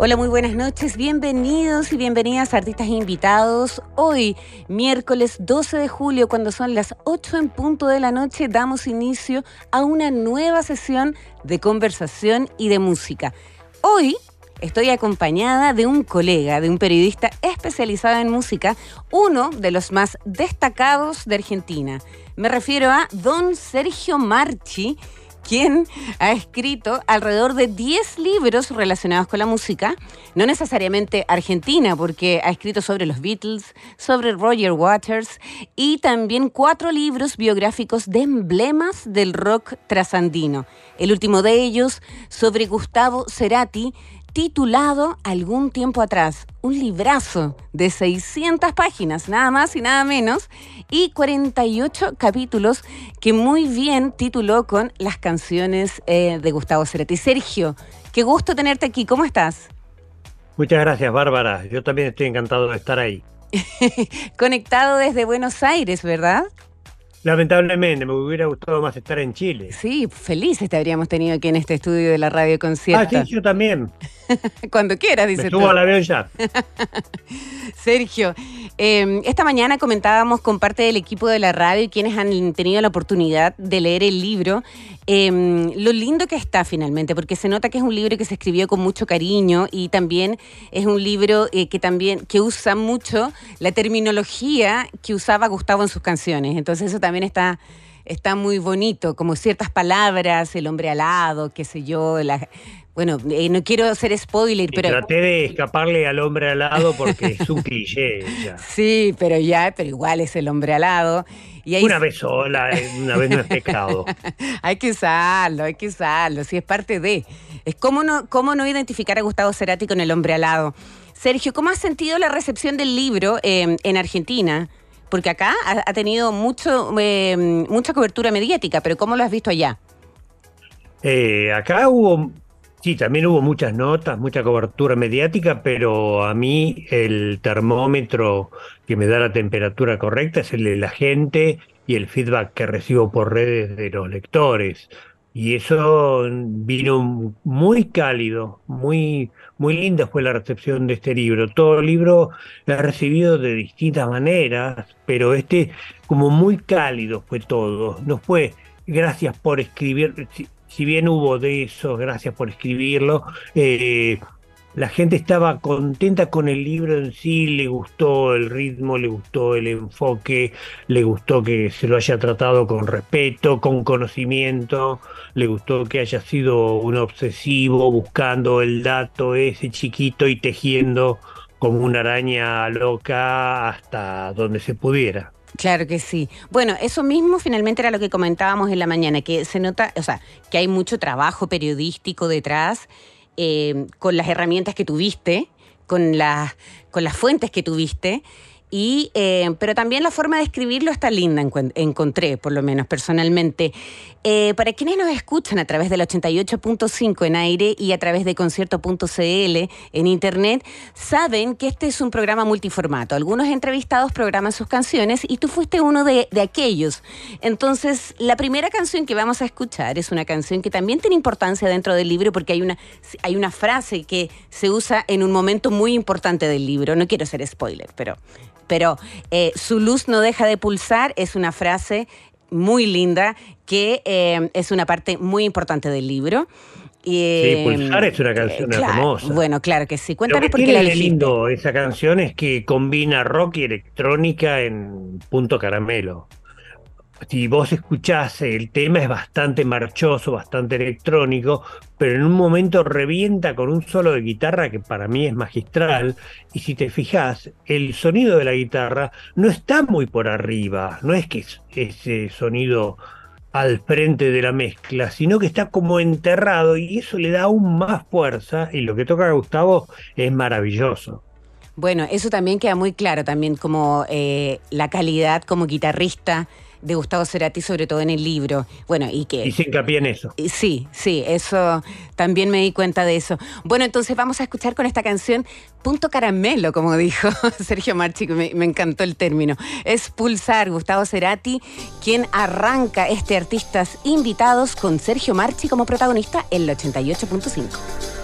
Hola, muy buenas noches, bienvenidos y bienvenidas artistas invitados. Hoy, miércoles 12 de julio, cuando son las 8 en punto de la noche, damos inicio a una nueva sesión de conversación y de música. Hoy estoy acompañada de un colega, de un periodista especializado en música, uno de los más destacados de Argentina. Me refiero a don Sergio Marchi, quien ha escrito alrededor de 10 libros relacionados con la música, no necesariamente argentina, porque ha escrito sobre los Beatles, sobre Roger Waters y también cuatro libros biográficos de emblemas del rock trasandino. El último de ellos sobre Gustavo Cerati, titulado algún tiempo atrás, un librazo de 600 páginas, nada más y nada menos, y 48 capítulos que muy bien tituló con las canciones eh, de Gustavo Cerati. Sergio, qué gusto tenerte aquí, ¿cómo estás? Muchas gracias, Bárbara. Yo también estoy encantado de estar ahí. Conectado desde Buenos Aires, ¿verdad? Lamentablemente, me hubiera gustado más estar en Chile. Sí, felices te habríamos tenido aquí en este estudio de la radio concierto. Ah, sí, yo también. Cuando quieras, dice Me subo al avión ya. Sergio, em, esta mañana comentábamos con parte del equipo de la radio y quienes han tenido la oportunidad de leer el libro, em, lo lindo que está finalmente, porque se nota que es un libro que se escribió con mucho cariño y también es un libro eh, que también que usa mucho la terminología que usaba Gustavo en sus canciones. Entonces eso también está está muy bonito, como ciertas palabras, el hombre alado, qué sé yo, la, bueno, eh, no quiero hacer spoiler, pero. Traté de escaparle al hombre alado porque es un cliché. Ya. Sí, pero ya, pero igual es el hombre alado. Y Una vez sola, eh, una vez no es pecado. hay que usarlo, hay que usarlo, sí, es parte de. Es cómo no, cómo no identificar a Gustavo Cerati con el hombre alado. Sergio, ¿cómo has sentido la recepción del libro em, en Argentina? Porque acá ha, tenido mucho, em, mucha cobertura mediática, pero ¿cómo lo has visto allá? Eh, acá hubo Sí, también hubo muchas notas, mucha cobertura mediática, pero a mí el termómetro que me da la temperatura correcta es el de la gente y el feedback que recibo por redes de los lectores. Y eso vino muy cálido, muy, muy linda fue la recepción de este libro. Todo el libro lo he recibido de distintas maneras, pero este como muy cálido fue todo. No fue gracias por escribir si bien hubo de eso, gracias por escribirlo, eh, la gente estaba contenta con el libro en sí, le gustó el ritmo, le gustó el enfoque, le gustó que se lo haya tratado con respeto, con conocimiento, le gustó que haya sido un obsesivo buscando el dato ese chiquito y tejiendo como una araña loca hasta donde se pudiera. Claro que sí. Bueno, eso mismo finalmente era lo que comentábamos en la mañana, que se nota, o sea, que hay mucho trabajo periodístico detrás eh, con las herramientas que tuviste, con las, con las fuentes que tuviste y, eh, pero también la forma de escribirlo está linda, encontré, por lo menos personalmente. Eh, para quienes nos escuchan a través del 88.5 en aire y a través de concierto.cl en internet, saben que este es un programa multiformato. Algunos entrevistados programan sus canciones y tú fuiste uno de, de aquellos. Entonces, la primera canción que vamos a escuchar es una canción que también tiene importancia dentro del libro porque hay una, hay una frase que se usa en un momento muy importante del libro. No quiero ser spoiler, pero pero eh, su luz no deja de pulsar es una frase muy linda que eh, es una parte muy importante del libro. sí, Pulsar es una canción hermosa. Bueno, claro que sí. Cuéntanos por qué la lindo esa canción es que combina rock y electrónica en punto caramelo. Si vos escuchás, el tema es bastante marchoso, bastante electrónico, pero en un momento revienta con un solo de guitarra que para mí es magistral. Y si te fijas, el sonido de la guitarra no está muy por arriba, no es que es ese sonido al frente de la mezcla, sino que está como enterrado y eso le da aún más fuerza y lo que toca a Gustavo es maravilloso. Bueno, eso también queda muy claro, también como eh, la calidad como guitarrista de Gustavo Cerati, sobre todo en el libro. Bueno, y que... Y se hincapié en eso. Sí, sí, eso también me di cuenta de eso. Bueno, entonces vamos a escuchar con esta canción Punto Caramelo, como dijo Sergio Marchi, que me, me encantó el término. Es Pulsar, Gustavo Cerati, quien arranca este Artistas Invitados con Sergio Marchi como protagonista en el 88.5.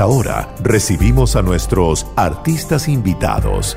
esta hora recibimos a nuestros artistas invitados.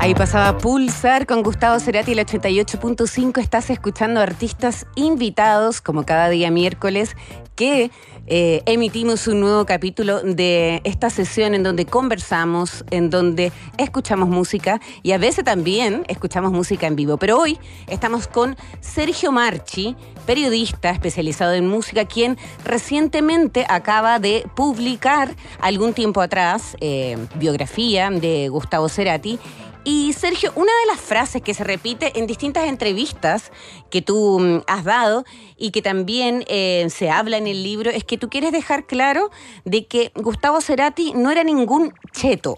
Ahí pasaba Pulsar con Gustavo Cerati, el 88.5. Estás escuchando artistas invitados, como cada día miércoles, que eh, emitimos un nuevo capítulo de esta sesión en donde conversamos, en donde escuchamos música y a veces también escuchamos música en vivo. Pero hoy estamos con Sergio Marchi, periodista especializado en música, quien recientemente acaba de publicar algún tiempo atrás eh, biografía de Gustavo Cerati y Sergio, una de las frases que se repite en distintas entrevistas que tú mm, has dado y que también eh, se habla en el libro es que tú quieres dejar claro de que Gustavo Cerati no era ningún cheto.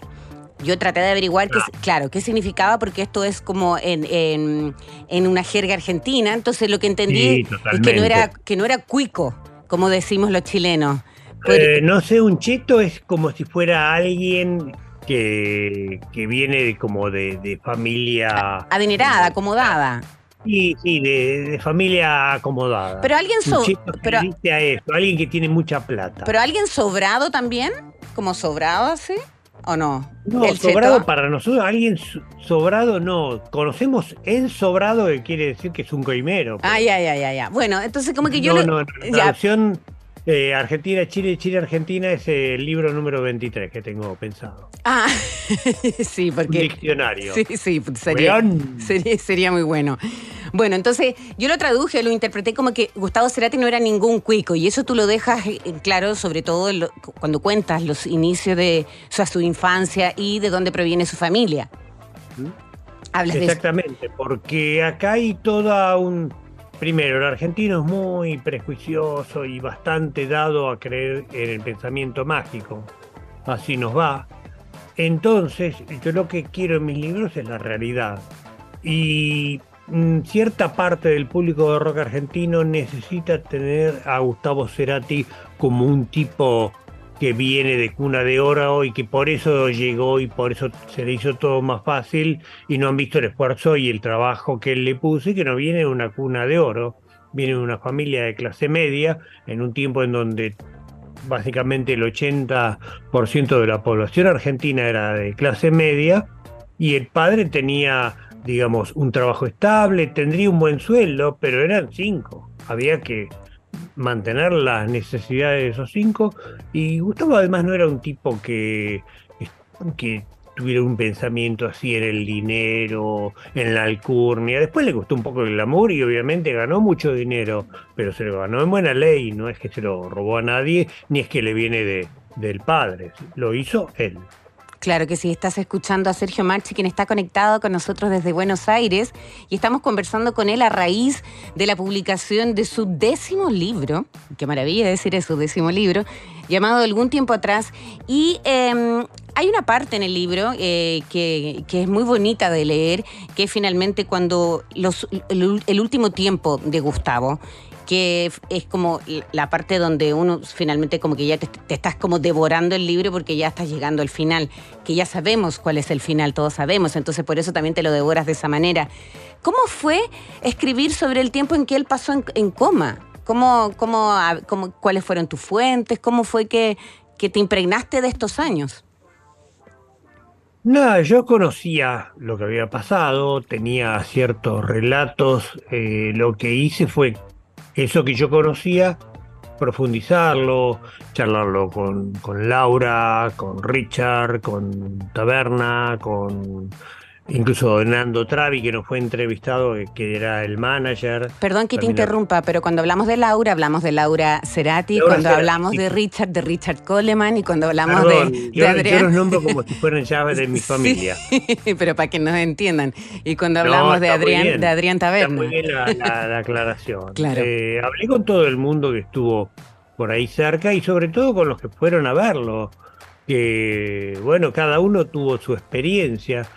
Yo traté de averiguar, qué, claro, qué significaba, porque esto es como en, en, una jerga argentina. Entonces lo que entendí es que no, era, que no era cuico, como decimos los chilenos. Eh, no sé, un cheto es como si fuera alguien que, viene como de, familia... Adinerada, acomodada. Sí, sí, de, familia acomodada. Pero alguien pero, alguien que tiene mucha plata. Pero alguien sobrado también, como sobrado así, ¿o no? No, sobrado para nosotros, alguien sobrado no. Conocemos el sobrado que quiere decir que es un coimero. Ay, ay, ay, ay, Bueno, entonces como que yo... No, no, la opción eh, Argentina, Chile, Chile, Argentina es el libro número 23 que tengo pensado. Ah, sí, porque... Un diccionario. Sí, sí, sería, sería, muy bueno. Bueno, entonces yo lo traduje, lo interpreté como que Gustavo Cerati no era ningún cuico y eso tú lo dejas eh, claro, sobre todo cuando cuentas los inicios de su infancia y de dónde proviene su familia. ¿Mm? Hablas Exactamente, porque acá hay toda un Primero, el argentino es muy prejuicioso y bastante dado a creer en el pensamiento mágico. Así nos va. Entonces, yo lo que quiero en mis libros es la realidad. Y mm, cierta parte del público de rock argentino necesita tener a Gustavo Cerati como un tipo que viene de cuna de oro y que por eso llegó y por eso se le hizo todo más fácil y no han visto el esfuerzo y el trabajo que él le puso y que no viene de una cuna de oro, viene de una familia de clase media en un tiempo en donde básicamente el 80% de la población argentina era de clase media y el padre tenía, digamos, un trabajo estable, tendría un buen sueldo, pero eran cinco. Había que mantener las necesidades de esos cinco. Y Gustavo además no era un tipo que, que tuviera un pensamiento así en el dinero, en la alcurnia. Después le costó un poco el amor y obviamente ganó mucho dinero, pero se lo ganó en buena ley, no es que se lo robó a nadie, ni es que le viene de, del padre, lo hizo él. Claro que sí, estás escuchando a Sergio Marchi, quien está conectado con nosotros desde Buenos Aires, y estamos conversando con él a raíz de la publicación de su décimo libro, qué maravilla decir eso, décimo libro, llamado Algún tiempo atrás, y em, hay una parte en el libro eh, que, es muy bonita de leer, que es finalmente cuando el último tiempo de Gustavo, que es como la parte donde uno finalmente como que ya te, estás como devorando el libro porque ya estás llegando al final, que ya sabemos cuál es el final, todos sabemos, entonces por eso también te lo devoras de esa manera. ¿Cómo fue escribir sobre el tiempo en que él pasó en, coma? ¿Cómo, cómo, cómo, ¿Cuáles fueron tus fuentes? ¿Cómo fue que, que te impregnaste de estos años? Nada, yo conocía lo que había pasado, tenía ciertos relatos, eh, lo que hice fue eso que yo conocía, profundizarlo, charlarlo con, con Laura, con Richard, con Taberna, con Incluso Nando Travi, que nos fue entrevistado, que era el manager. Perdón que te interrumpa, pero cuando hablamos de Laura, hablamos de Laura Cerati, cuando hablamos de Richard, de Richard Coleman, y cuando hablamos de, yo, Adrián. Yo los nombro como si fueran llaves de mi familia. pero para que nos entiendan. Y cuando hablamos de Adrián, de Adrián Taberna. muy bien la, aclaración. Eh, hablé con todo el mundo que estuvo por ahí cerca y sobre todo con los que fueron a verlo. Que, bueno, cada uno tuvo su experiencia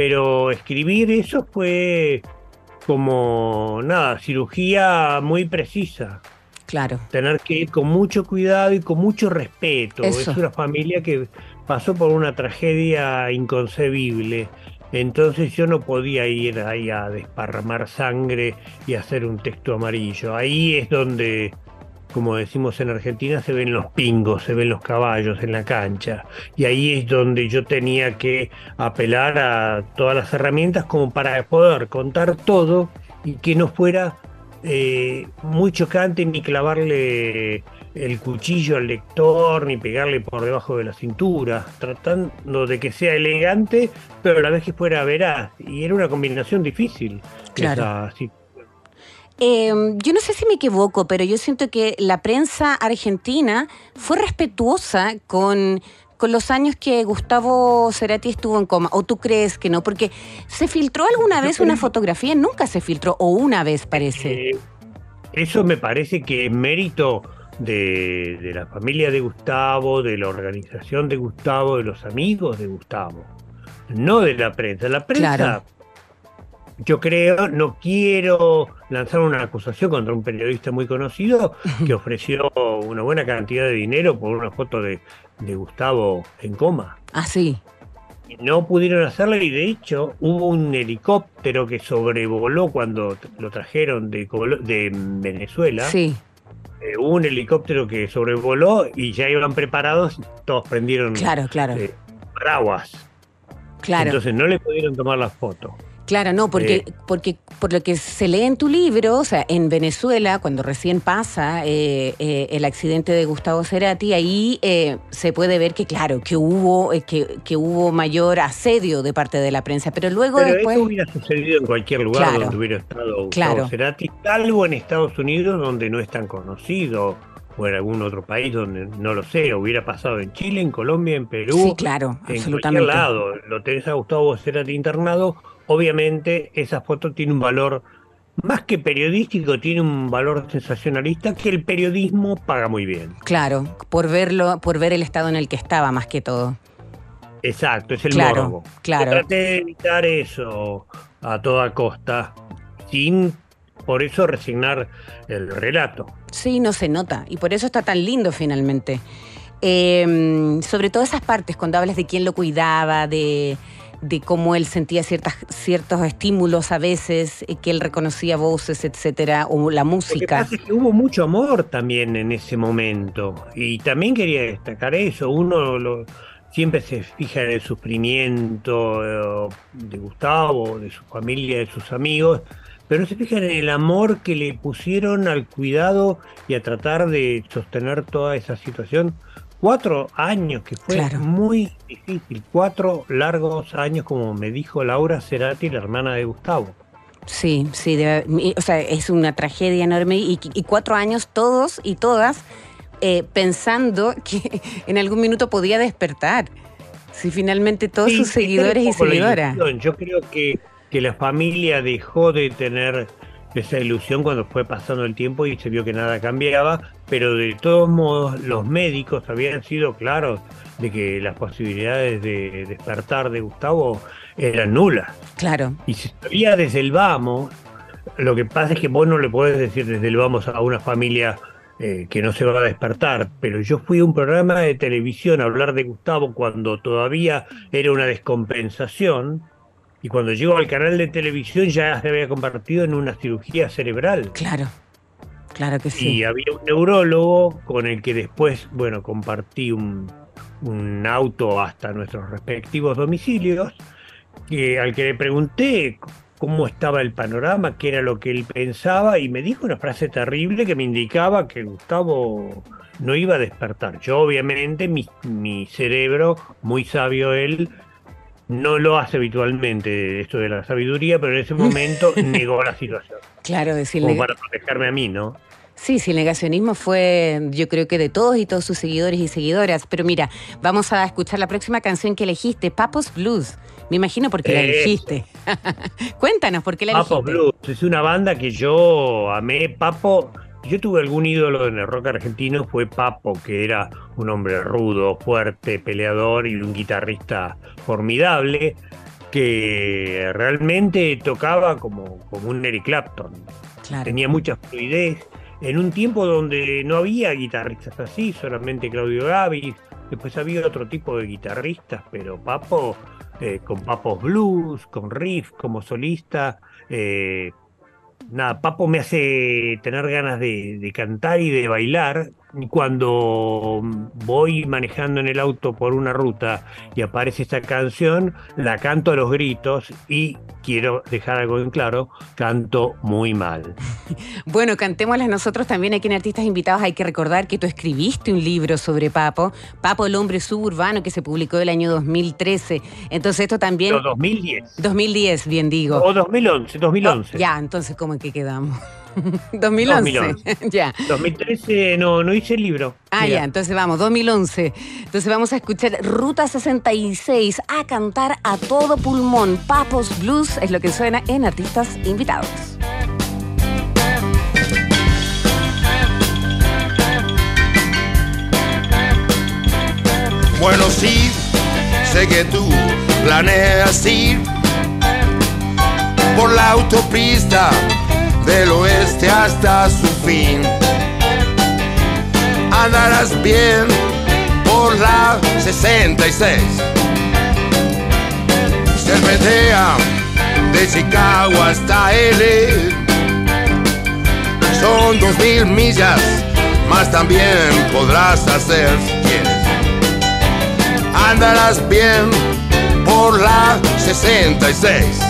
pero escribir eso fue como, nada, cirugía muy precisa. Claro. Tener que ir con mucho cuidado y con mucho respeto. Es una familia que pasó por una tragedia inconcebible entonces yo no podía ir ahí a desparramar sangre y hacer un texto amarillo. Ahí es donde, como decimos en Argentina, se ven los pingos, se ven los caballos en la cancha. Y ahí es donde yo tenía que apelar a todas las herramientas como para poder contar todo y que no fuera eh, muy chocante ni clavarle el cuchillo al lector ni pegarle por debajo de la cintura, tratando de que sea elegante, pero a la vez que fuera veraz. Y era una combinación difícil. Claro. Em, yo no sé si me equivoco, pero yo siento que la prensa argentina fue respetuosa con, con los años que Gustavo Cerati estuvo en coma. ¿O tú crees que no? Porque se filtró alguna vez una fotografía, nunca se filtró, o una vez parece. Eh, eso me parece que es mérito de, la familia de Gustavo, de la organización de Gustavo, de los amigos de Gustavo, no de la prensa. La prensa, yo creo, no quiero lanzar una acusación contra un periodista muy conocido que ofreció una buena cantidad de dinero por una foto de, Gustavo en coma. Ah, sí. No pudieron hacerlo y de hecho hubo un helicóptero que sobrevoló cuando lo trajeron de, de Venezuela. Sí eh, hubo un helicóptero que sobrevoló y ya iban preparados, todos prendieron claro, claro. Eh, paraguas. Claro. Entonces no le pudieron tomar la foto. Claro, no, porque, eh, porque por lo que se lee en tu libro, o sea, en Venezuela, cuando recién pasa eh, eh, el accidente de Gustavo Cerati, ahí se puede ver que, claro, que hubo, que, que, hubo mayor asedio de parte de la prensa, pero luego pero después... Eso hubiera sucedido en cualquier lugar donde hubiera estado Gustavo Cerati, salvo en Estados Unidos, donde no es tan conocido o en algún otro país donde no lo sé, hubiera pasado en Chile, en Colombia, en Perú, sí, claro, en absolutamente. cualquier lado. Lo tenés a Gustavo Cerati internado obviamente esa foto tiene un valor más que periodístico, tiene un valor sensacionalista que el periodismo paga muy bien. Claro, por verlo, por ver el estado en el que estaba más que todo. Exacto, es el claro, morbo. Claro. Traté de evitar eso a toda costa, sin por eso resignar el relato. Sí, no se nota, y por eso está tan lindo finalmente. Em, sobre todo esas partes, cuando hablas de quién lo cuidaba, de de cómo él sentía ciertas, ciertos estímulos a veces, eh, que él reconocía voces, etcétera, o la música. Lo que hubo mucho amor también en ese momento. Y también quería destacar eso. Uno lo, siempre se fija en el sufrimiento eh, de Gustavo, de su familia, de sus amigos, pero no se fija en el amor que le pusieron al cuidado y a tratar de sostener toda esa situación cuatro años, que fue muy difícil, cuatro largos años, como me dijo Laura Cerati, la hermana de Gustavo. Sí, sí, o sea, es una tragedia enorme y, cuatro años todos y todas eh, pensando que en algún minuto podía despertar. Si finalmente todos sus seguidores y seguidoras. Yo creo que, que la familia dejó de tener esa ilusión cuando fue pasando el tiempo y se vio que nada cambiaba, pero de todos modos los médicos habían sido claros de que las posibilidades de despertar de Gustavo eran nulas. Claro. Y se sabía desde el vamos, lo que pasa es que vos no le podés decir desde el vamos a una familia eh, que no se va a despertar, pero yo fui a un programa de televisión a hablar de Gustavo cuando todavía era una descompensación y cuando llegó al canal de televisión ya se había convertido en una cirugía cerebral. Claro, claro que sí. Y había un neurólogo con el que después, bueno, compartí un, auto hasta nuestros respectivos domicilios, que, al que le pregunté cómo estaba el panorama, qué era lo que él pensaba, y me dijo una frase terrible que me indicaba que Gustavo no iba a despertar. Yo obviamente, mi, mi cerebro, muy sabio él, no lo hace habitualmente esto de la sabiduría, pero en ese momento negó la situación. Claro, decirle. Como para protegerme a mí, ¿no? Sí, sí, el negacionismo fue, yo creo que de todos y todos sus seguidores y seguidoras. Pero mira, vamos a escuchar la próxima canción que elegiste, Papos Blues. Me imagino por qué la elegiste. Cuéntanos por qué la elegiste. Papos Blues es una banda que yo amé. Papo yo tuve algún ídolo en el rock argentino, fue Papo, que era un hombre rudo, fuerte, peleador y un guitarrista formidable, que realmente tocaba como, como un Eric Clapton. Tenía mucha fluidez. En un tiempo donde no había guitarristas así, solamente Claudio Gavis, después había otro tipo de guitarristas, pero Papo eh, con Papos Blues, con Riff como solista. Eh, nada, Papo me hace tener ganas de, cantar y de bailar. Cuando voy manejando en el auto por una ruta y aparece esta canción, la canto a los gritos y quiero dejar algo en claro, canto muy mal. Bueno, cantémoslas nosotros también aquí en Artistas Invitados. Hay que recordar que tú escribiste un libro sobre Papo, Papo el hombre suburbano, que se publicó el año 2013. Entonces esto también... No, 2010. 2010, bien digo. O 2011, 2011. ya, entonces, ¿cómo que quedamos? 2011. ya. 2013 no, no hice el libro. Ah, ya, entonces vamos, 2011. Entonces vamos a escuchar Ruta 66 a cantar a todo pulmón. Papos Blues es lo que suena en Artistas Invitados. Bueno, sí, sé que tú planeas ir por la autopista del oeste hasta su fin. Andarás bien por la 66. Serpentea de Chicago hasta L. Son dos mil millas, más también podrás hacer Andarás bien por la 66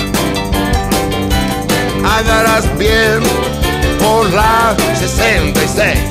andarás bien por la 66.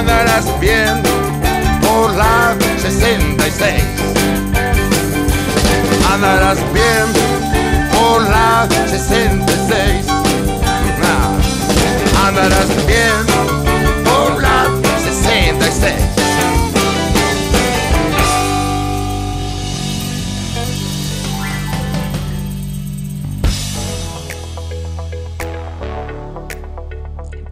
andarás bien por la 66. Andarás bien por la 66. Andarás bien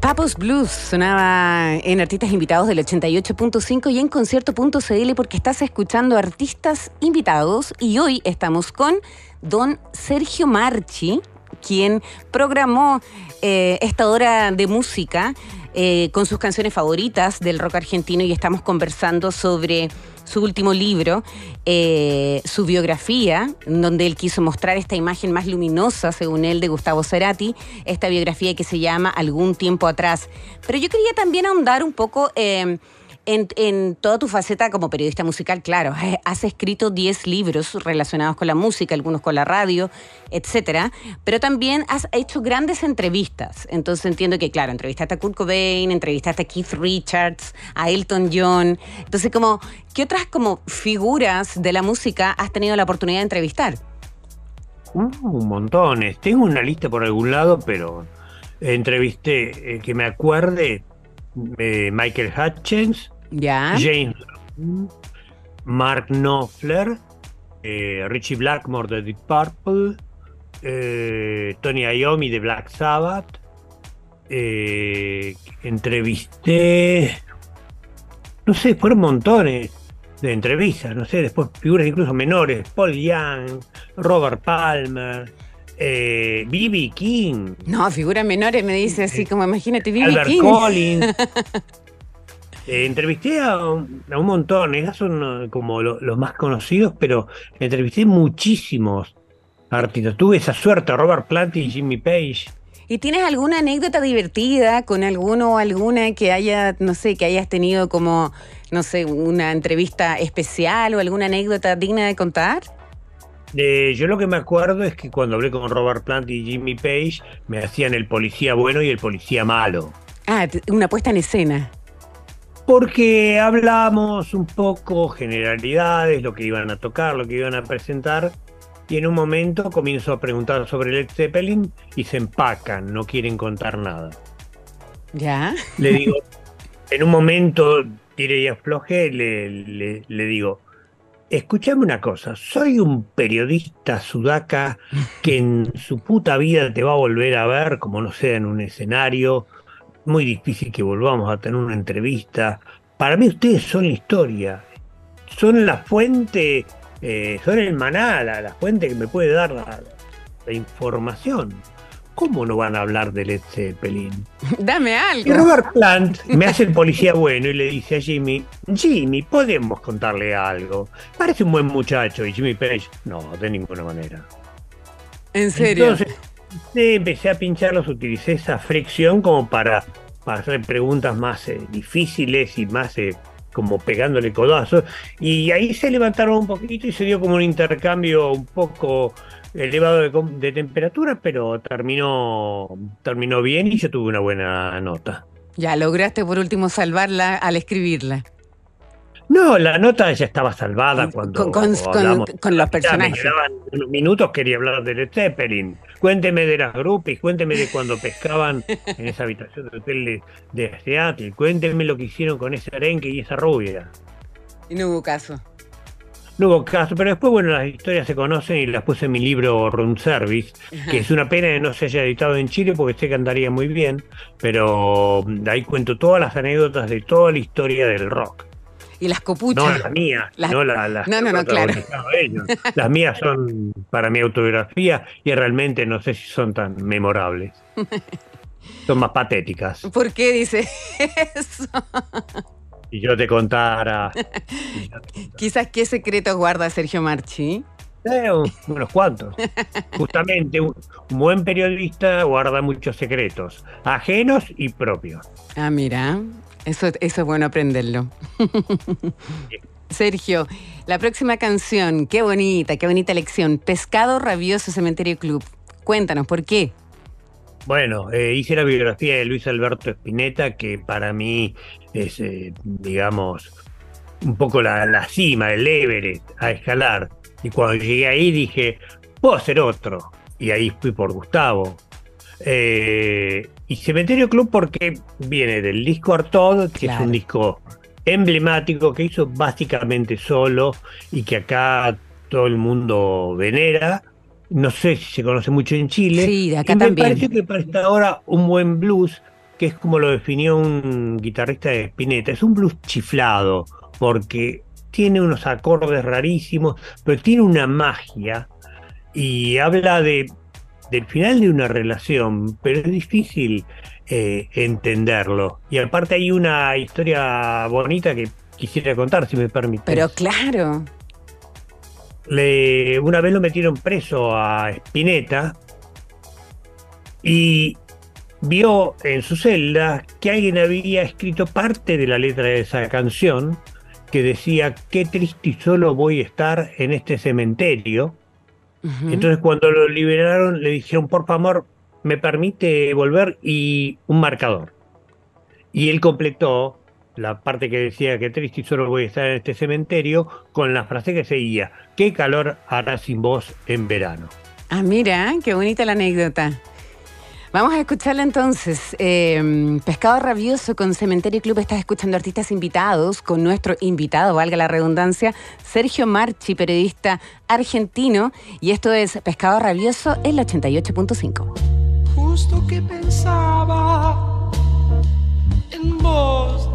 Papos Blues sonaba en Artistas Invitados del 88.5 y en concierto.cl porque estás escuchando artistas invitados y hoy estamos con don Sergio Marchi, quien programó eh, esta hora de música eh, con sus canciones favoritas del rock argentino y estamos conversando sobre su último libro, eh, su biografía, donde él quiso mostrar esta imagen más luminosa, según él, de Gustavo Cerati, esta biografía que se llama Algún tiempo atrás. Pero yo quería también ahondar un poco... Eh, en, toda tu faceta como periodista musical, claro, has escrito 10 libros relacionados con la música, algunos con la radio, etcétera, pero también has hecho grandes entrevistas. Entonces entiendo que, claro, entrevistaste a Kurt Cobain, entrevistaste a Keith Richards, a Elton John. Entonces, como, ¿qué otras como figuras de la música has tenido la oportunidad de entrevistar? Uh, un montones. Tengo una lista por algún lado, pero entrevisté, eh, que me acuerde, eh, Michael Hutchins, James Mark Knopfler, eh, Richie Blackmore de Deep Purple, eh, Tony Iommi de Black Sabbath. Eh, entrevisté, no sé, fueron montones de entrevistas, no sé, después figuras incluso menores, Paul Young, Robert Palmer, eh, B.B. King. No, figuras menores me dice así como imagínate B.B. King. Collins. Eh, entrevisté a un, a un montón, esos son eh, como lo- los más conocidos, pero entrevisté muchísimos artistas. Tuve esa suerte, Robert Plant y Jimmy Page. ¿Y tienes alguna anécdota divertida con alguno o alguna que haya, no sé, que hayas tenido como, no sé, una entrevista especial o alguna anécdota digna de contar? Eh, yo lo que me acuerdo es que cuando hablé con Robert Plant y Jimmy Page, me hacían el policía bueno y el policía malo. Ah, una puesta en escena. Porque hablamos un poco generalidades, lo que iban a tocar, lo que iban a presentar, y en un momento comienzo a preguntar sobre Led Zeppelin y se empacan, no quieren contar nada. ¿Ya? Le digo, en un momento, tire y afloje, le, le, le digo, escúchame una cosa, soy un periodista sudaca que en su puta vida te va a volver a ver, como no sea en un escenario, muy difícil que volvamos a tener una entrevista. Para mí ustedes son historia, son la fuente, eh, son el maná, la, la fuente que me puede dar la, la información. ¿Cómo no van a hablar de Led Zeppelin? Dame Y algo. Robert Plant me hace el policía bueno y le dice a Jimmy, Jimmy, podemos contarle algo. Parece un buen muchacho. Y Jimmy Page, no, de ninguna manera. En serio. Entonces, empecé a pincharlos, utilicé esa fricción como para, para hacer preguntas más eh, difíciles y más eh, como pegándole codazos. Y ahí se levantaron un poquito y se dio como un intercambio un poco elevado de, de temperatura, pero terminó, terminó bien y yo tuve una buena nota. Ya lograste por último salvarla al escribirla. No, la nota ya estaba salvada cuando Con- con- los Ya personajes. Me quedaban unos minutos, quería hablar de Led Zeppelin. Cuénteme de las groupies, cuénteme de cuando pescaban en esa habitación del hotel de, de Seattle. Cuénteme lo que hicieron con ese arenque y esa rubia. Y no hubo caso. No hubo caso, pero después, bueno, las historias se conocen y las puse en mi libro Room Service, que es una pena que no se haya editado en Chile porque sé que andaría muy bien, pero ahí cuento todas las anécdotas de toda la historia del rock. Y las No copuchas. las mías, Las- no la- las No, no, no, claro. ellos. Las mías son para mi autobiografía y realmente no sé si son tan memorables. Son más patéticas. ¿Por qué dice eso? Si yo te contara. si yo te contara. Quizás qué secretos guarda Sergio Marchi. Eh, un- unos cuantos. Justamente, un buen periodista guarda muchos secretos, ajenos y propios. Ah, mira, eso, eso es bueno aprenderlo. Sergio, la próxima canción, qué bonita, qué bonita lección. Pescado Rabioso Cementerio Club. Cuéntanos, ¿por qué? Bueno, eh, hice la biografía de Luis Alberto Spinetta, que para mí es, eh, digamos, un poco la, la cima del Everest a escalar. Y cuando llegué ahí dije, puedo hacer otro. Y ahí fui por Gustavo. Eh, y Cementerio Club porque viene del disco Artaud, que es un disco emblemático que hizo básicamente solo y que acá todo el mundo venera. No sé si se conoce mucho en Chile. Sí, de acá y me también. parece que para esta hora un buen blues, que es como lo definió un guitarrista de Spinetta, es un blues chiflado, porque tiene unos acordes rarísimos, pero tiene una magia y habla de del final de una relación, pero es difícil eh, entenderlo. Y aparte hay una historia bonita que quisiera contar, si me permite. Pero claro, Le- una vez lo metieron preso a Spinetta y vio en su celda que alguien había escrito parte de la letra de esa canción que decía qué triste y solo voy a estar en este cementerio. Ujú. Entonces cuando lo liberaron le dijeron por favor me permite volver y un marcador. Y él completó la parte que decía que triste y solo voy a estar en este cementerio con la frase que seguía, qué calor hará sin vos en verano. Ah, mira, qué bonita la anécdota. Vamos a escucharla entonces. Eh, Pescado Rabioso con Cementerio Club. Estás escuchando artistas invitados con nuestro invitado, valga la redundancia, Sergio Marchi, periodista argentino. Y esto es Pescado Rabioso, el 88.5. Justo que pensaba en vos,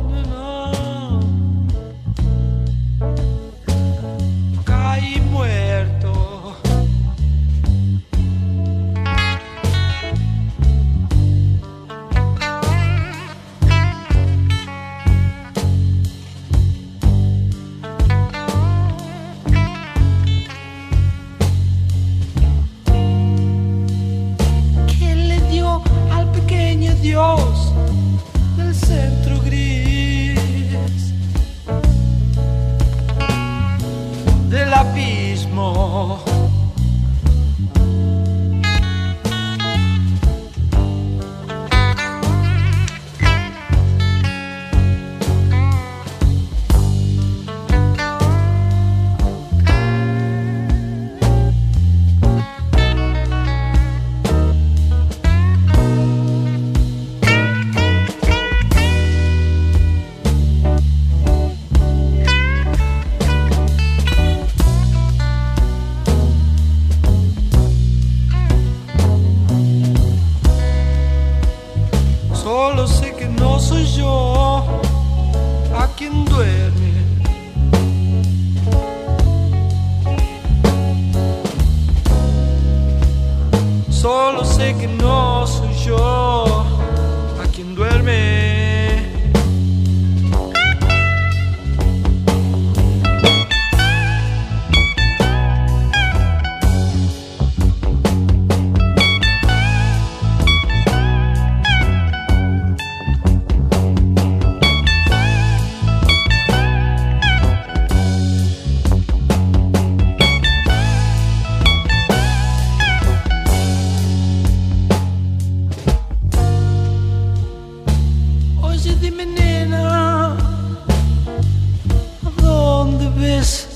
ves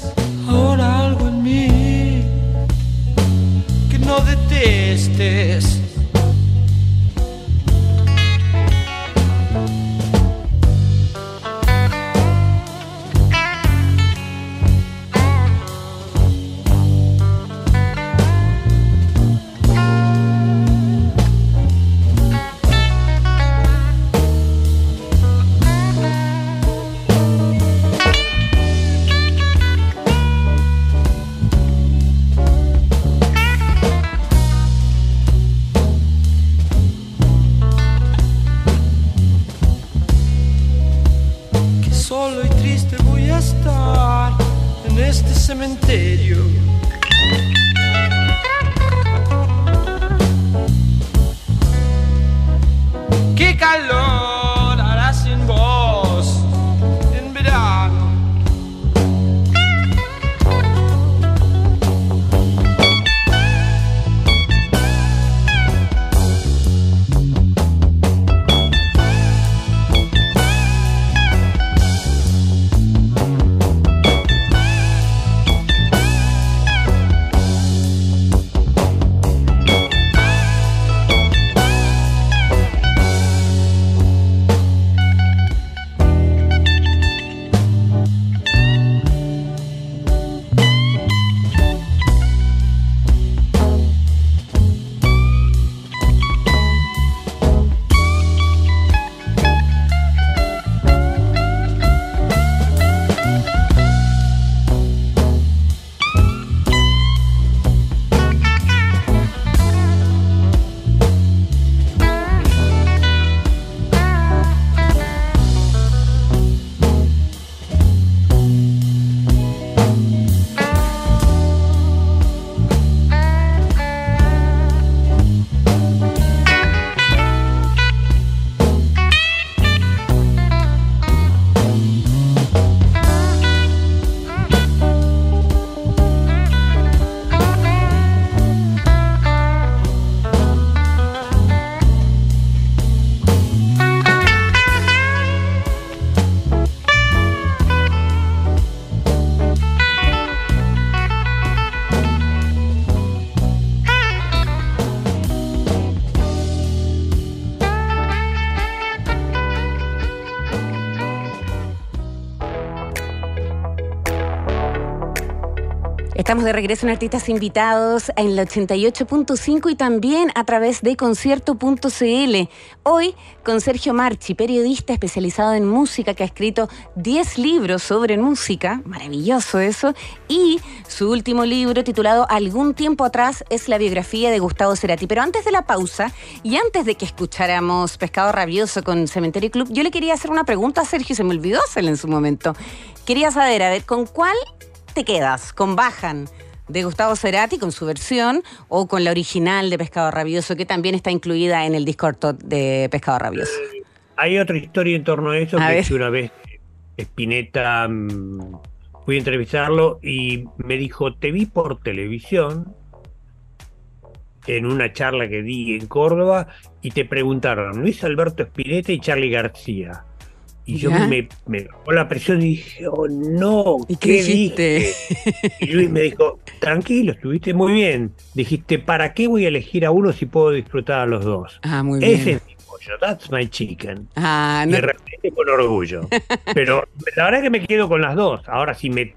ahora algo en mí que no detestes? De regreso Artistas Invitados en la 88.5 y también a través de concierto.cl. Hoy con Sergio Marchi, periodista especializado en música que ha escrito 10 libros sobre música, maravilloso eso, y su último libro titulado Algún tiempo atrás es la biografía de Gustavo Cerati. Pero antes de la pausa y antes de que escucháramos Pescado Rabioso con Cementerio Club, yo le quería hacer una pregunta a Sergio, se me olvidó en su momento. Quería saber, a ver, ¿con cuál te quedas? ¿Con Bajan de Gustavo Cerati con su versión o con la original de Pescado Rabioso que también está incluida en el disco de Pescado Rabioso? Eh, hay otra historia en torno a eso, que una vez Spinetta mm, fui a entrevistarlo y me dijo, te vi por televisión en una charla que di en Córdoba y te preguntaron Luis Alberto Spinetta y Charlie García. Y yo me, me bajó la presión y dije, oh no, ¿y qué, dijiste? Y Luis me dijo, tranquilo, estuviste muy bien. Dijiste, ¿para qué voy a elegir a uno si puedo disfrutar a los dos? Ah, muy bien. Ese es mi pollo, that's my chicken. Ah, no. Me repite con orgullo. Pero la verdad es que me quedo con las dos. Ahora si me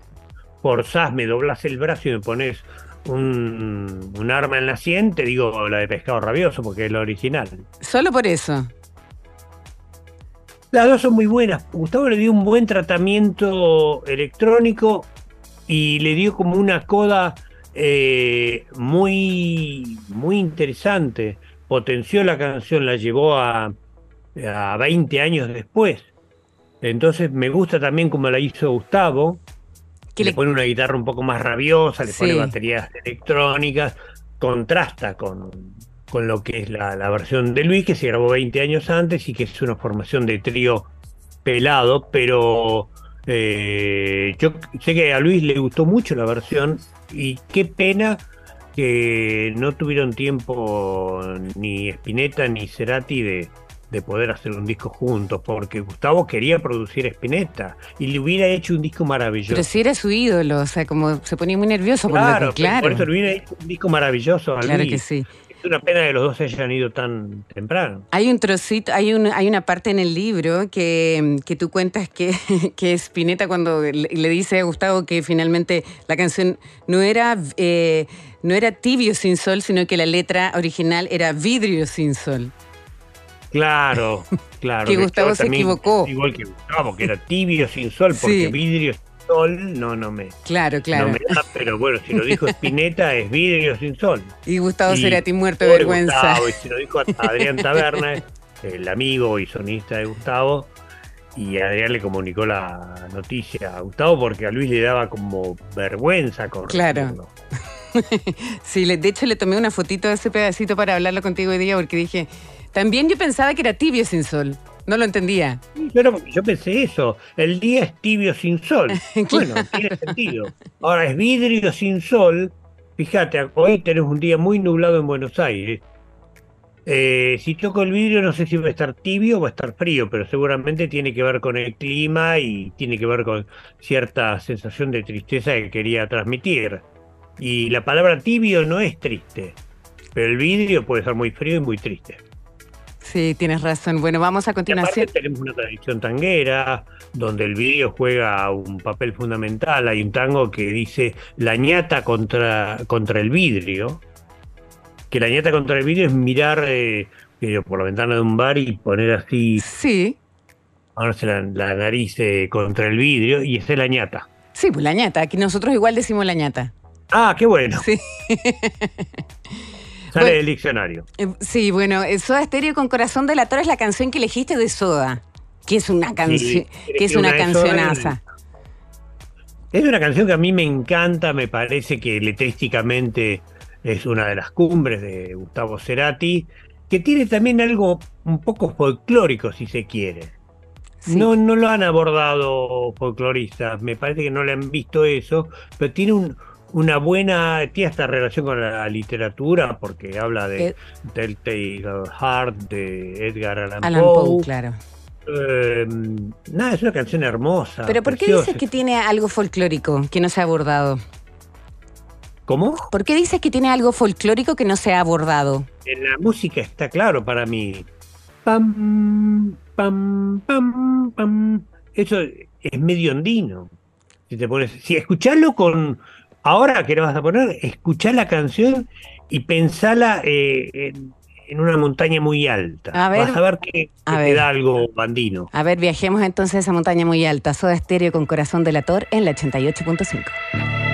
forzás, me doblas el brazo y me pones un, un arma en la sien, te digo la de pescado rabioso porque es la original. Solo por eso. Las dos son muy buenas. Gustavo le dio un buen tratamiento electrónico y le dio como una coda eh, muy, muy interesante. Potenció la canción, la llevó a, a 20 años después. Entonces me gusta también como la hizo Gustavo. Que le, pone una guitarra un poco más rabiosa, le pone baterías electrónicas, contrasta con, con lo que es la, versión de Luis, que se grabó 20 años antes y que es una formación de trío pelado, pero eh, yo sé que a Luis le gustó mucho la versión y qué pena que no tuvieron tiempo ni Spinetta ni Cerati de, de poder hacer un disco juntos, porque Gustavo quería producir Spinetta y le hubiera hecho un disco maravilloso. Pero si era su ídolo, o sea, como se ponía muy nervioso. Claro, por, claro. por eso le hubiera hecho un disco maravilloso a Claro que sí. Es una pena que los dos se hayan ido tan temprano. Hay un trocito, hay, un, hay una parte en el libro que, que tú cuentas que, que Spinetta cuando le, dice a Gustavo que finalmente la canción no era, eh, no era tibio sin sol, sino que la letra original era vidrio sin sol. Claro, claro. que Gustavo se equivocó. Igual que Gustavo, que era tibio sin sol, porque vidrio sin sol no, no me. Claro, claro. No me da, pero bueno, si lo dijo Spinetta es vidrio sin sol. Y Gustavo Cerati muerto de vergüenza. Gustavo, y si lo dijo Adrián Taberna, el amigo y sonista de Gustavo, y Adrián le comunicó la noticia a Gustavo porque a Luis le daba como vergüenza corregirlo. Claro. sí, de hecho le tomé una fotito de ese pedacito para hablarlo contigo hoy día porque dije, también yo pensaba que era tibio sin sol. No lo entendía. yo pensé eso. El día es tibio sin sol. Bueno, tiene sentido. Ahora es vidrio sin sol. Fíjate, hoy tenemos un día muy nublado en Buenos Aires. Eh, si toco el vidrio no sé si va a estar tibio o va a estar frío, pero seguramente tiene que ver con el clima y tiene que ver con cierta sensación de tristeza que quería transmitir. Y la palabra tibio no es triste, pero el vidrio puede ser muy frío y muy triste. Sí, tienes razón. Bueno, vamos a continuación. tenemos una tradición tanguera donde el vídeo juega un papel fundamental. Hay un tango que dice la ñata contra, contra el vidrio. Que la ñata contra el vidrio es mirar eh, por la ventana de un bar y poner así. Sí. Ponerse la, la nariz eh, contra el vidrio y esa es la ñata. Sí, pues la ñata. Aquí nosotros igual decimos la ñata. Ah, qué bueno. Sí. Sale del diccionario. Eh, sí, bueno, eh, Soda Stereo con Corazón de la Torre es la canción que elegiste de Soda, que es una canción, que es una, cancionaza. Es una canción que a mí me encanta, me parece que letrísticamente es una de las cumbres de Gustavo Cerati, que tiene también algo un poco folclórico, si se quiere. No, no lo han abordado folcloristas, me parece que no le han visto eso, pero tiene un, una buena, tiene esta relación con la literatura porque habla de Telltale Heart de Edgar Allan, Allan Poe. claro. Em, nada, es una canción hermosa. Pero ¿por qué dices que tiene algo folclórico que no se ha abordado? ¿Cómo? ¿Por qué dices que tiene algo folclórico que no se ha abordado? En la música está claro para mí. Pam, pam, pam, pam. Eso es medio andino. Si te pones, si escucharlo con ahora que lo vas a poner, escuchá la canción y pensala eh, en, en una montaña muy alta. A ver, vas a ver que, te da algo bandino. A ver, viajemos entonces a esa montaña muy alta. Soda Estéreo con Corazón Delator en la 88.5.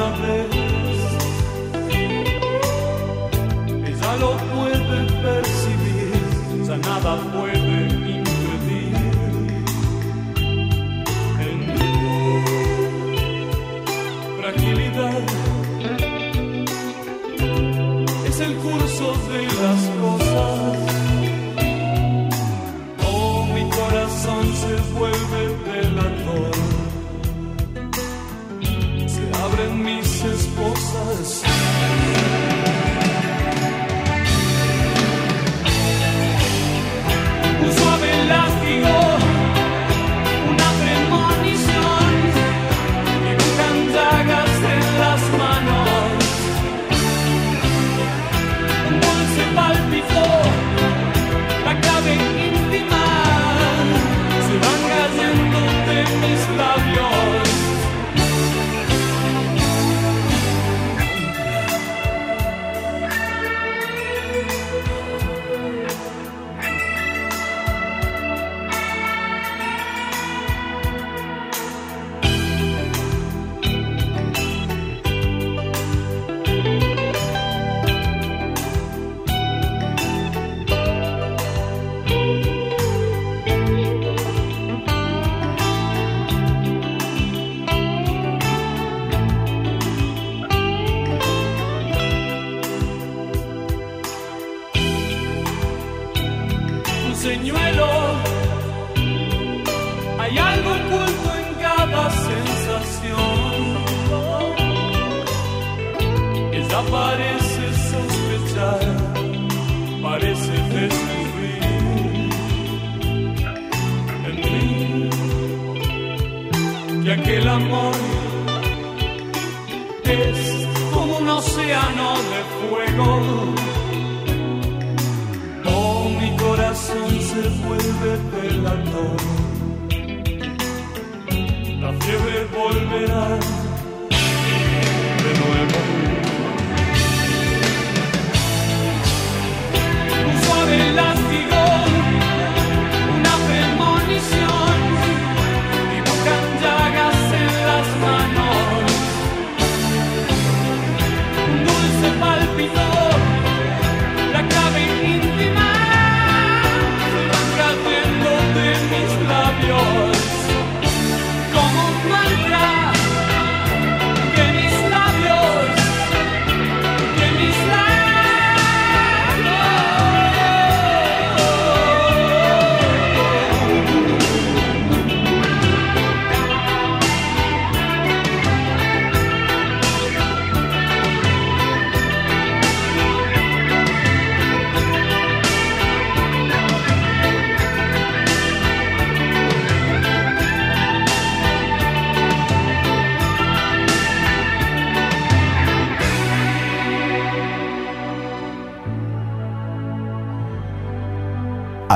alguna Parece sospechar, parece descubrir en mí que aquel amor es como un océano de fuego. Oh, mi corazón se vuelve pelador. La fiebre volverá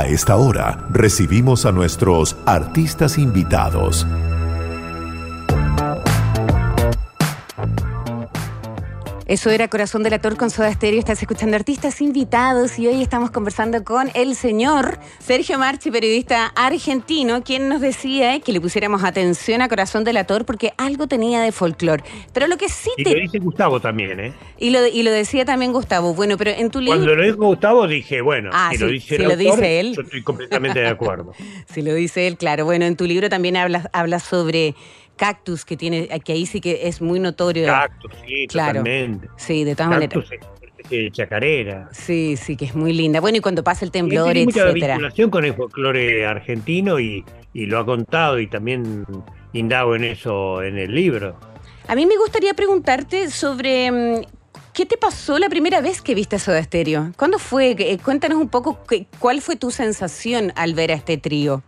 A esta hora recibimos a nuestros artistas invitados. Eso era Corazón del Actor con Soda Stereo. Estás escuchando artistas invitados y hoy estamos conversando con el señor Sergio Marchi, periodista argentino, quien nos decía que le pusiéramos atención a Corazón del Actor porque algo tenía de folclore. Pero lo que sí Y te... lo dice Gustavo también, ¿eh? Y lo, y lo decía también Gustavo. Bueno, pero en tu libro... Cuando lo dijo Gustavo dije, bueno, Ah, si sí, lo dice si el lo autor, dice él. yo estoy completamente de acuerdo. Si lo dice él, claro. Bueno, en tu libro también hablas hablas sobre Cactus, que tiene, que ahí sí que es muy notorio. Cactus, sí, Claro. totalmente. Sí, de todas maneras. Cactus es una especie de chacarera. Sí, sí, que es muy linda. Bueno, y cuando pasa el temblor, tiene mucha etcétera. vinculación con el folclore argentino y, y lo ha contado y también indago en eso en el libro. A mí me gustaría preguntarte sobre mm, qué te pasó la primera vez que viste a Soda Stereo. ¿Cuándo fue? Eh, Cuéntanos un poco cuál fue tu sensación al ver a este trío.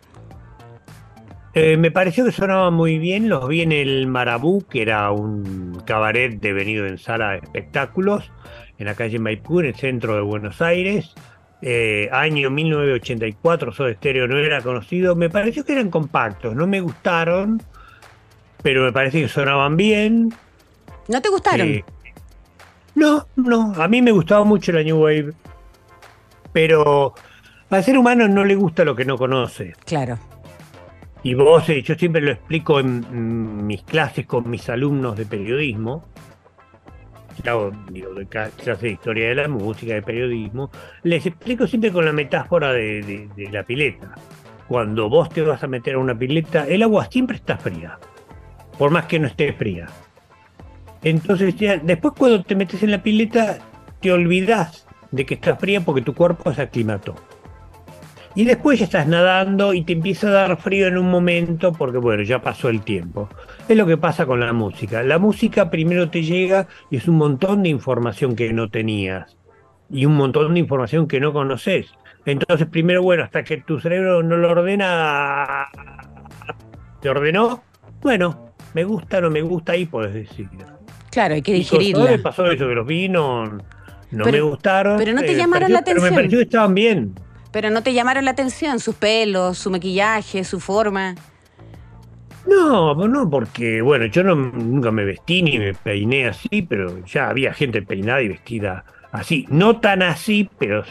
Eh, me pareció que sonaba muy bien, los vi en el Marabú, que era un cabaret devenido en sala de espectáculos, en la calle Maipú, en el centro de Buenos Aires. Eh, año 1984, Soda Stereo no era conocido. Me pareció que eran compactos, no me gustaron, pero me parece que sonaban bien. ¿No te gustaron? Eh, no, no, a mí me gustaba mucho la New Wave, pero al ser humano no le gusta lo que no conoce. Claro. Y vos, eh, yo siempre lo explico en mis clases con mis alumnos de periodismo, claro, de ca- clase de historia de la música, de periodismo, les explico siempre con la metáfora de, de- la pileta. Cuando vos te vas a meter a una pileta, el agua siempre está fría, por más que no esté fría. Entonces, ya, después cuando te metes en la pileta, te olvidás de que está fría porque tu cuerpo se aclimató. Y después ya estás nadando y te empieza a dar frío en un momento porque, bueno, ya pasó el tiempo. Es lo que pasa con la música. La música primero te llega y es un montón de información que no tenías y un montón de información que no conoces. Entonces, primero, bueno, hasta que tu cerebro no lo ordena, te ordenó, bueno, me gusta, no me gusta, ahí puedes decir. Claro, hay que me pasó eso, que los vinos no Pero- me gustaron. pero no te eh, llamaron pareció- la Pero me atención. pareció que estaban bien. Pero no te llamaron la atención sus pelos, su maquillaje, su forma. No, no, porque bueno, yo no, nunca me vestí ni me peiné así, pero ya había gente peinada y vestida así. No tan así, pero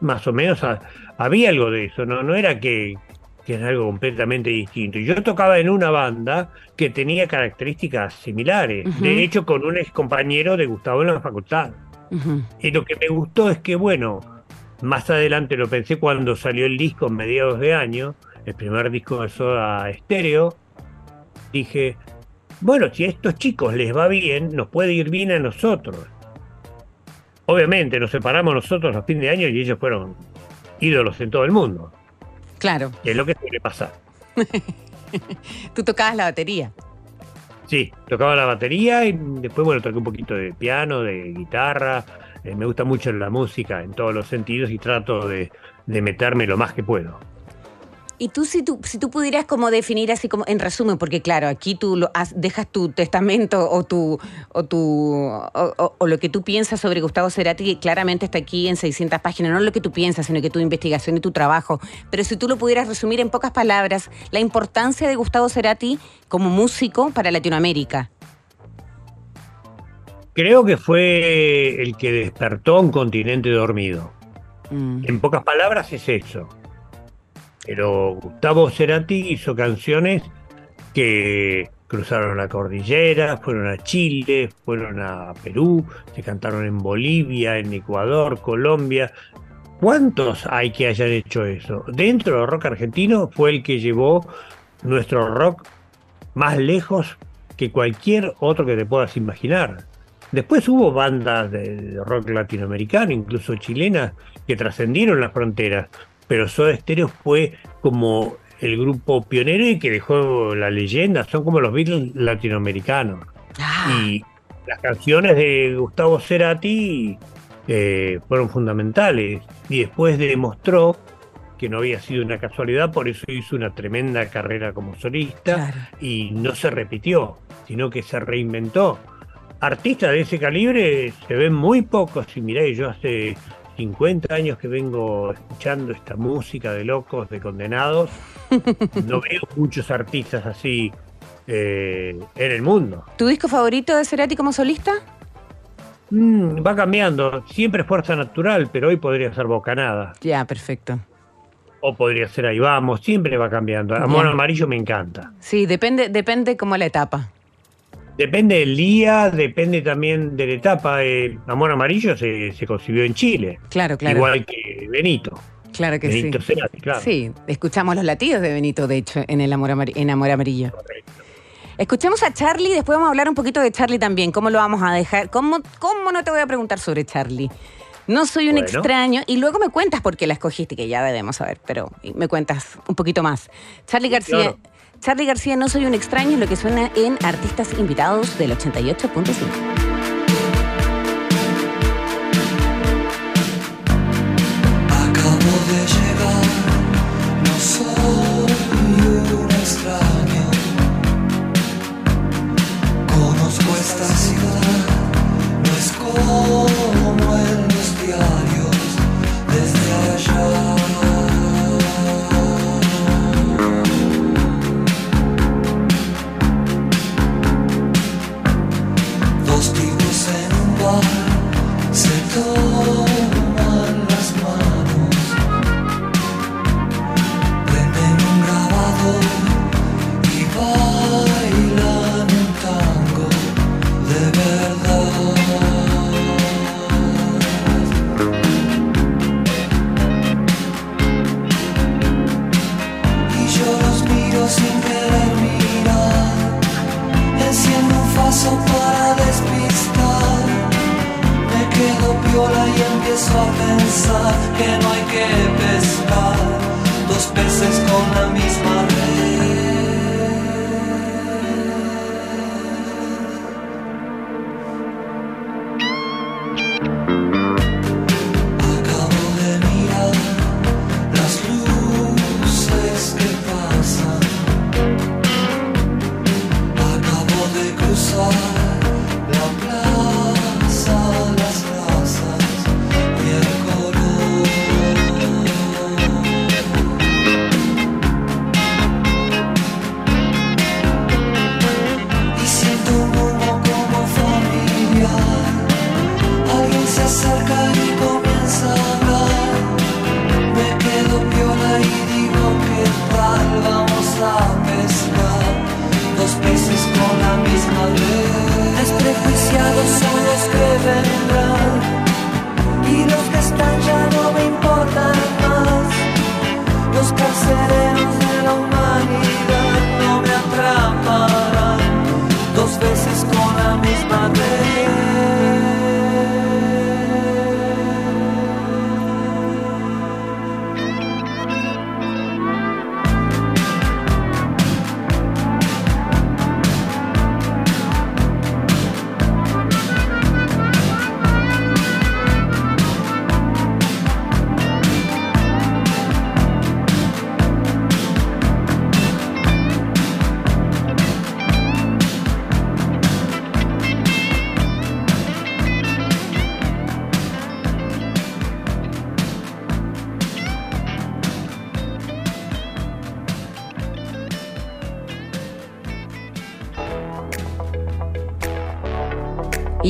más o menos ha- había algo de eso, no, no era que, que era algo completamente distinto. Y Yo tocaba en una banda que tenía características similares, de hecho con un ex compañero de Gustavo en la facultad. Y lo que me gustó es que, bueno, más adelante lo pensé cuando salió el disco en mediados de año, el primer disco de Soda Estéreo, dije, bueno, si a estos chicos les va bien, nos puede ir bien a nosotros. Obviamente nos separamos nosotros a fin de año y ellos fueron ídolos en todo el mundo, Claro, que es lo que suele pasar. tú tocabas la batería. Sí, tocaba la batería y después, bueno, toqué un poquito de piano, de guitarra. Eh, me gusta mucho la música en todos los sentidos y trato de, de meterme lo más que puedo. Y tú si, tú, si tú pudieras como definir así como en resumen, porque claro, aquí tú lo has- dejas tu testamento o tu o tu o, o- lo que tú piensas sobre Gustavo Cerati, que claramente está aquí en 600 páginas, no lo que tú piensas, sino que tu investigación y tu trabajo. Pero si tú lo pudieras resumir en pocas palabras, la importancia de Gustavo Cerati como músico para Latinoamérica. Creo que fue el que despertó a un continente dormido. Mm, En pocas palabras es eso. Pero Gustavo Cerati hizo canciones que cruzaron la cordillera, fueron a Chile, fueron a Perú, se cantaron en Bolivia, en Ecuador, Colombia. ¿Cuántos hay que hayan hecho eso? Dentro del rock argentino fue el que llevó nuestro rock más lejos que cualquier otro que te puedas imaginar. Después hubo bandas de rock latinoamericano, incluso chilenas, que trascendieron las fronteras, pero Soda Stereo fue como el grupo pionero y que dejó la leyenda, son como los Beatles latinoamericanos. Ah, Y las canciones de Gustavo Cerati eh, fueron fundamentales. Y después demostró que no había sido una casualidad, por eso hizo una tremenda carrera como solista claro. y no se repitió, sino que se reinventó. Artistas de ese calibre se ven muy pocos. Si miráis, yo hace 50 años que vengo escuchando esta música de locos, de condenados. no veo muchos artistas así eh, en el mundo. ¿Tu disco favorito de Cerati como solista? Mm, va cambiando. Siempre es fuerza natural, pero hoy podría ser bocanada. Ya, perfecto. O podría ser ahí vamos, siempre va cambiando. Amor amarillo me encanta. Sí, depende, depende como la etapa. Depende del día, depende también de la etapa. Eh, Amor amarillo se, se concibió en Chile, Claro, claro. igual que Benito. claro que Benito sí. Cerati, claro. Sí, escuchamos los latidos de Benito, de hecho, en el Amor, Amar- en Amor Amarillo. Escuchemos a Charlie, después vamos a hablar un poquito de Charlie también. ¿Cómo lo vamos a dejar? ¿Cómo, cómo no te voy a preguntar sobre Charlie? No soy un Bueno. extraño y luego me cuentas por qué la escogiste, que ya debemos saber, pero me cuentas un poquito más. Charlie García, claro. Charlie García, no soy un extraño, lo que suena en Artistas Invitados del 88.5.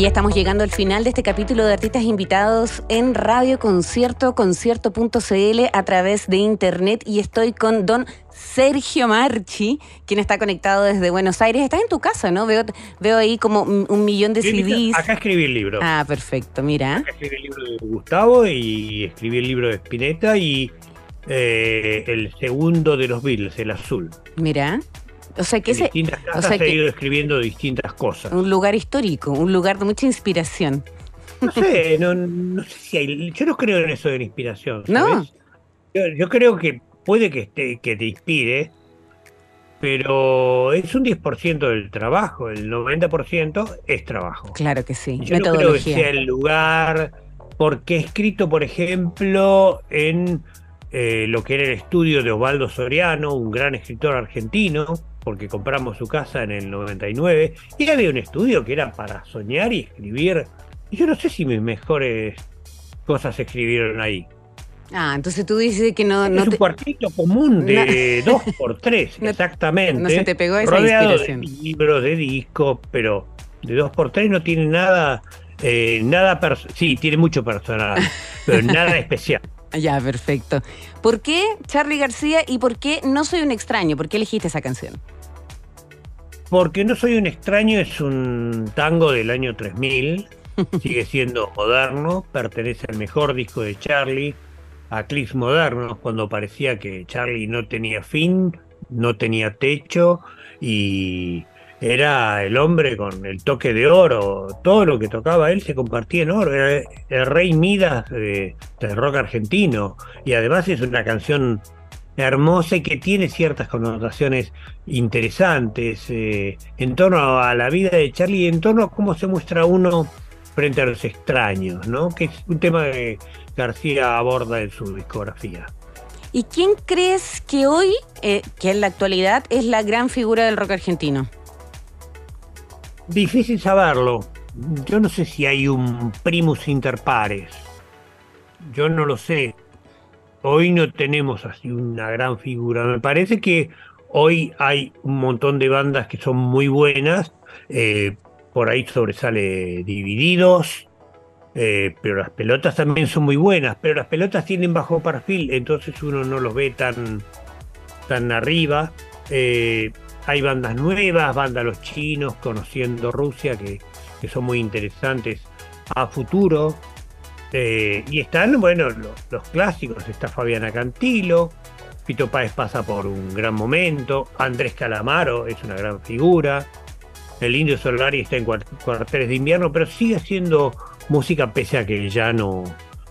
Y ya estamos llegando al final de este capítulo de artistas invitados en Radio Concierto, concierto.cl a través de internet. Y estoy con don Sergio Marchi, quien está conectado desde Buenos Aires. Estás en tu casa, ¿no? Veo, veo ahí como un millón de CDs. Acá escribí el libro. Ah, perfecto, mira. Acá escribí el libro de Gustavo y escribí el libro de Spinetta y eh, el segundo de los Beatles, el azul. Mira. O sea que En ese distintas o casas sea he que- ido escribiendo distintas cosas. un lugar histórico, un lugar de mucha inspiración. No sé, no, no sé si hay. Yo no creo en eso de la inspiración. ¿No? Yo, yo creo que puede que, esté, que te inspire, pero es un 10% del trabajo. El 90% es trabajo. Claro que sí. Yo no creo que Metodología. sea el lugar, porque he escrito, por ejemplo, en eh, lo que era el estudio de Osvaldo Soriano, un gran escritor argentino, porque compramos su casa en el 99, y había un estudio que era para soñar y escribir. Y yo no sé si mis mejores cosas se escribieron ahí. Ah, entonces tú dices que no... no es un te- cuartito común de dos por tres, No- exactamente. no se te pegó esa rodeado inspiración. de libros, de discos, pero de dos por tres no tiene nada, eh, nada, sí, tiene mucho personal, pero nada especial. Ya, perfecto. ¿Por qué Charlie García y por qué No Soy un extraño? ¿Por qué elegiste esa canción? Porque No Soy un extraño es un tango del año 3000, sigue siendo moderno, pertenece al mejor disco de Charlie, a clics modernos, cuando parecía que Charlie no tenía fin, no tenía techo y era el hombre con el toque de oro, todo lo que tocaba él se compartía en oro, era el rey Midas de- del rock argentino y además es una canción hermosa y que tiene ciertas connotaciones interesantes eh, en torno a la vida de Charlie y en torno a cómo se muestra uno frente a los extraños, ¿no? Que es un tema que García aborda en su discografía. ¿Y quién crees que hoy, eh, que en la actualidad, es la gran figura del rock argentino? Difícil saberlo. Yo no sé si hay un primus inter pares. Yo no lo sé. Hoy no tenemos así una gran figura. Me parece que hoy hay un montón de bandas que son muy buenas. Eh, por ahí sobresale Divididos. eh, pero las pelotas también son muy buenas. Pero las pelotas tienen bajo perfil. Entonces uno no los ve tan, tan arriba. Eh, hay bandas nuevas, bandas los chinos, conociendo Rusia, que, que son muy interesantes a futuro. Eh, y están, bueno, lo- los, clásicos, está Fabiana Cantilo, Fito Páez pasa por un gran momento, Andrés Calamaro es una gran figura, el Indio Solari está en cuart- cuarteles de invierno, pero sigue haciendo música pese a que ya no,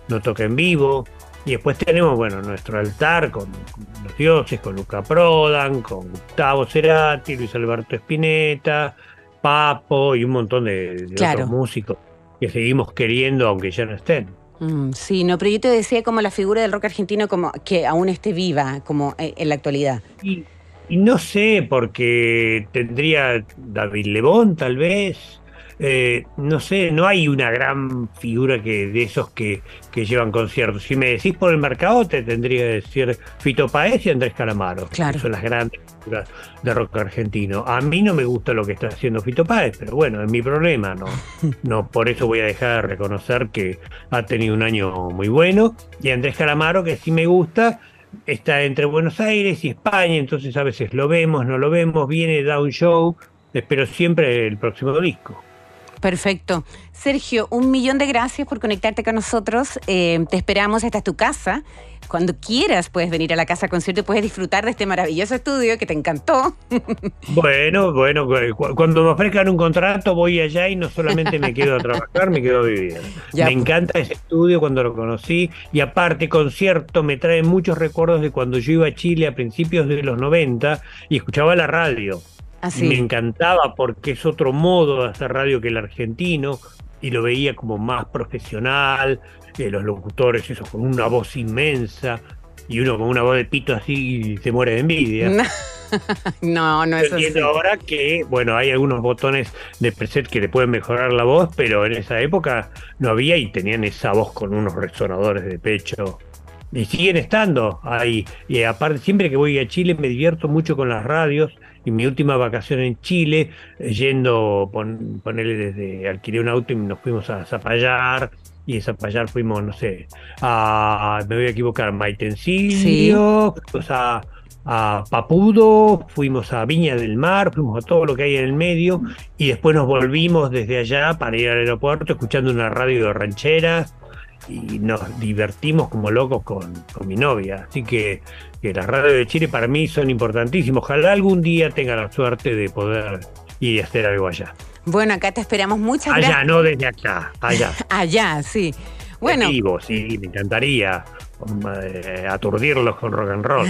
no toca en vivo. Y después tenemos, bueno, nuestro altar con, con los dioses, con Luca Prodan, con Gustavo Cerati, Luis Alberto Spinetta, Papo y un montón de, de Claro. otros músicos que seguimos queriendo aunque ya no estén. Mm, sí, no, pero yo te decía como la figura del rock argentino como que aún esté viva, como eh, en la actualidad. Y, y no sé, porque tendría David Lebón tal vez. Eh, no sé, no hay una gran figura que de esos que, que llevan conciertos. Si me decís por el mercado, te tendría que decir Fito Paez y Andrés Calamaro. que Claro. son las grandes figuras de rock argentino. A mí no me gusta lo que está haciendo Fito Páez, pero bueno, es mi problema. No, no por eso voy a dejar de reconocer que ha tenido un año muy bueno. Y Andrés Calamaro, que sí me gusta, está entre Buenos Aires y España, entonces a veces lo vemos, no lo vemos, viene, da un show, espero siempre el próximo disco. Perfecto. Sergio, un millón de gracias por conectarte con nosotros. Eh, te esperamos, esta es tu casa. Cuando quieras puedes venir a la casa concierto y puedes disfrutar de este maravilloso estudio que te encantó. Bueno, bueno, cu- cuando me ofrezcan un contrato voy allá y no solamente me quedo a trabajar, me quedo a vivir. Ya, me encanta ese estudio cuando lo conocí y aparte concierto me trae muchos recuerdos de cuando yo iba a Chile a principios de los 90 y escuchaba la radio. Así. Me encantaba porque es otro modo de hacer radio que el argentino y lo veía como más profesional, eh, los locutores, esos con una voz inmensa y uno con una voz de pito así se muere de envidia. No, no es así. Entiendo ahora que, bueno, hay algunos botones de preset que le pueden mejorar la voz, pero en esa época no había y tenían esa voz con unos resonadores de pecho. Y siguen estando ahí. Y aparte, siempre que voy a Chile me divierto mucho con las radios. Y mi última vacación en Chile, eh, yendo, pon, ponerle desde, alquilé un auto y nos fuimos a Zapallar. Y de Zapallar fuimos, no sé, a, me voy a equivocar, Maitencillo, fuimos a, a Papudo, fuimos a Viña del Mar, fuimos a todo lo que hay en el medio y después nos volvimos desde allá para ir al aeropuerto escuchando una radio de rancheras y nos divertimos como locos con, con mi novia. Así que, que las radios de Chile para mí son importantísimas. Ojalá algún día tenga la suerte de poder ir y hacer algo allá. Bueno, acá te esperamos. Muchas Allá, gracias. no desde acá, allá. Allá, sí. Bueno, En vivo, sí, me encantaría eh, aturdirlos con rock and roll.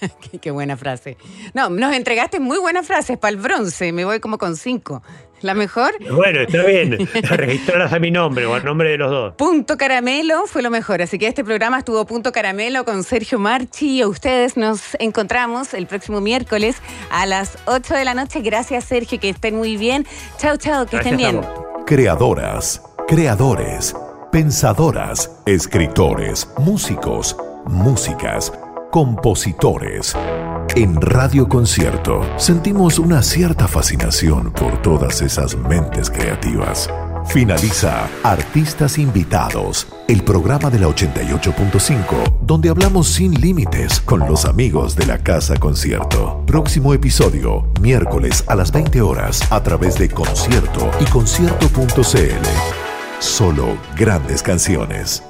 qué, qué buena frase. No, nos entregaste muy buenas frases para el bronce. Me voy como con cinco. La mejor, Bueno, está bien. Registrarlas a mi nombre o al nombre de los dos. Punto Caramelo fue lo mejor. Así que este programa estuvo Punto Caramelo con Sergio Marchi. Y a ustedes nos encontramos el próximo miércoles a las 8 de la noche. Gracias, Sergio. Que estén muy bien. Chao, chao. Que estén Gracias bien. Creadoras, creadores. pensadoras, escritores, músicos, músicas, compositores. En Radio Concierto sentimos una cierta fascinación por todas esas mentes creativas. Finaliza Artistas Invitados, el programa de la 88.5, donde hablamos sin límites con los amigos de la Casa Concierto. Próximo episodio, miércoles a las 20 horas, a través de Concierto y concierto.cl. Solo grandes canciones.